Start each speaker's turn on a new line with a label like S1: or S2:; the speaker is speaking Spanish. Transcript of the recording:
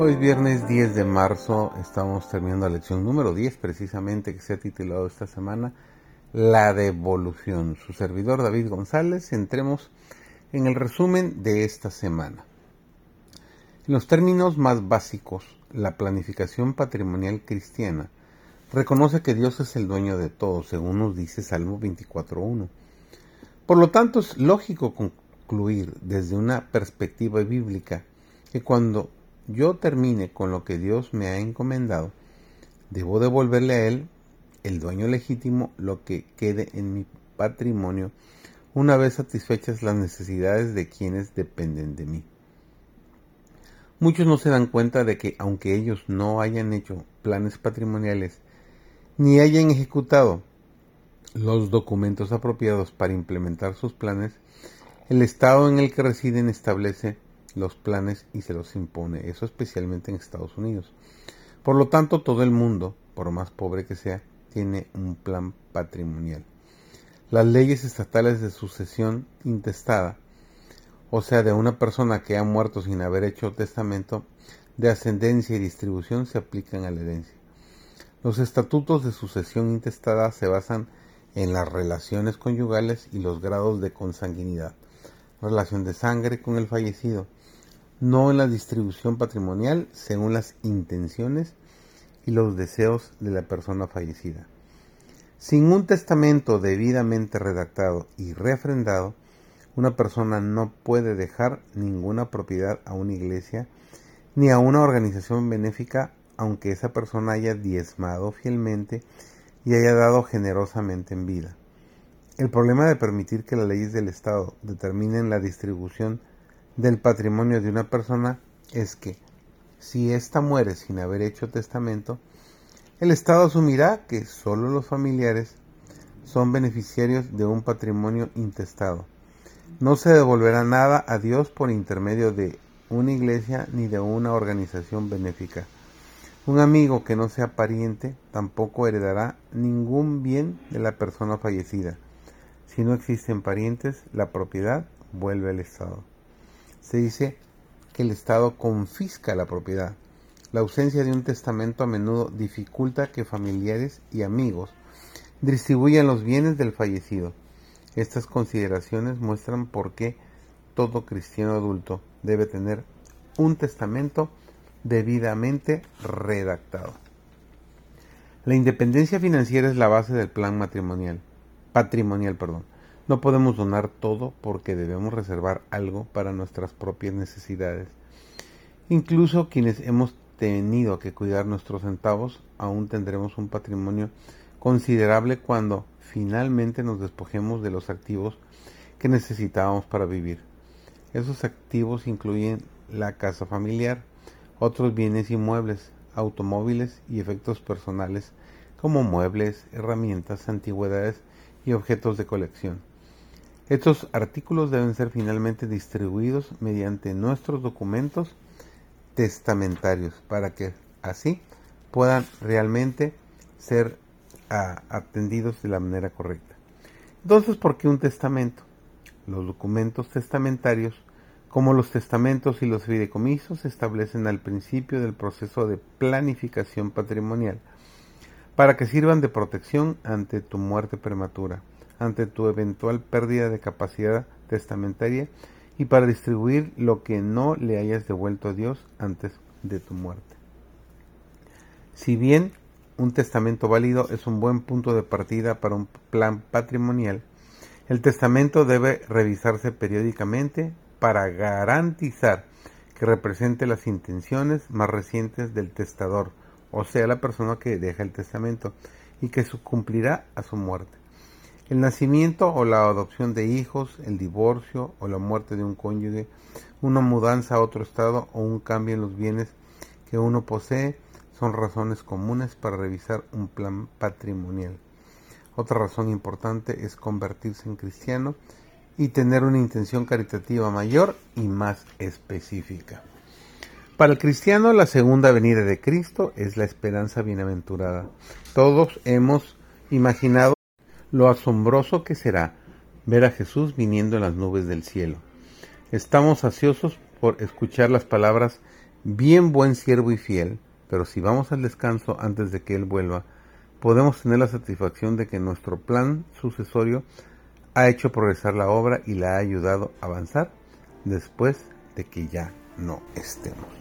S1: Hoy es viernes 10 de marzo, estamos terminando la lección número 10 precisamente que se ha titulado esta semana La devolución. Su servidor David González, entremos en el resumen de esta semana. En los términos más básicos, la planificación patrimonial cristiana reconoce que Dios es el dueño de todo, según nos dice Salmo 24.1. Por lo tanto, es lógico concluir desde una perspectiva bíblica que cuando yo termine con lo que Dios me ha encomendado, debo devolverle a Él, el dueño legítimo, lo que quede en mi patrimonio una vez satisfechas las necesidades de quienes dependen de mí. Muchos no se dan cuenta de que aunque ellos no hayan hecho planes patrimoniales ni hayan ejecutado los documentos apropiados para implementar sus planes, el estado en el que residen establece los planes y se los impone, eso especialmente en Estados Unidos. Por lo tanto, todo el mundo, por más pobre que sea, tiene un plan patrimonial. Las leyes estatales de sucesión intestada, o sea, de una persona que ha muerto sin haber hecho testamento, de ascendencia y distribución se aplican a la herencia. Los estatutos de sucesión intestada se basan en las relaciones conyugales y los grados de consanguinidad, relación de sangre con el fallecido, no en la distribución patrimonial según las intenciones y los deseos de la persona fallecida. Sin un testamento debidamente redactado y refrendado, una persona no puede dejar ninguna propiedad a una iglesia ni a una organización benéfica aunque esa persona haya diezmado fielmente y haya dado generosamente en vida. El problema de permitir que las leyes del Estado determinen la distribución del patrimonio de una persona es que, si ésta muere sin haber hecho testamento, el Estado asumirá que solo los familiares son beneficiarios de un patrimonio intestado. No se devolverá nada a Dios por intermedio de una iglesia ni de una organización benéfica. Un amigo que no sea pariente tampoco heredará ningún bien de la persona fallecida. Si no existen parientes, la propiedad vuelve al Estado se dice que el Estado confisca la propiedad. La ausencia de un testamento a menudo dificulta que familiares y amigos distribuyan los bienes del fallecido. Estas consideraciones muestran por qué todo cristiano adulto debe tener un testamento debidamente redactado. La independencia financiera es la base del plan matrimonial, patrimonial, perdón. No podemos donar todo porque debemos reservar algo para nuestras propias necesidades. Incluso quienes hemos tenido que cuidar nuestros centavos, aún tendremos un patrimonio considerable cuando finalmente nos despojemos de los activos que necesitábamos para vivir. Esos activos incluyen la casa familiar, otros bienes inmuebles, automóviles y efectos personales como muebles, herramientas, antigüedades y objetos de colección. Estos artículos deben ser finalmente distribuidos mediante nuestros documentos testamentarios para que así puedan realmente ser ah, atendidos de la manera correcta. Entonces, ¿por qué un testamento? Los documentos testamentarios, como los testamentos y los fideicomisos, establecen al principio del proceso de planificación patrimonial para que sirvan de protección ante tu muerte prematura ante tu eventual pérdida de capacidad testamentaria y para distribuir lo que no le hayas devuelto a Dios antes de tu muerte. Si bien un testamento válido es un buen punto de partida para un plan patrimonial, el testamento debe revisarse periódicamente para garantizar que represente las intenciones más recientes del testador, o sea, la persona que deja el testamento, y que cumplirá a su muerte. El nacimiento o la adopción de hijos, el divorcio o la muerte de un cónyuge, una mudanza a otro estado o un cambio en los bienes que uno posee son razones comunes para revisar un plan patrimonial. Otra razón importante es convertirse en cristiano y tener una intención caritativa mayor y más específica. Para el cristiano la segunda venida de Cristo es la esperanza bienaventurada. Todos hemos imaginado lo asombroso que será ver a Jesús viniendo en las nubes del cielo. Estamos ansiosos por escuchar las palabras bien buen siervo y fiel, pero si vamos al descanso antes de que Él vuelva, podemos tener la satisfacción de que nuestro plan sucesorio ha hecho progresar la obra y la ha ayudado a avanzar después de que ya no estemos.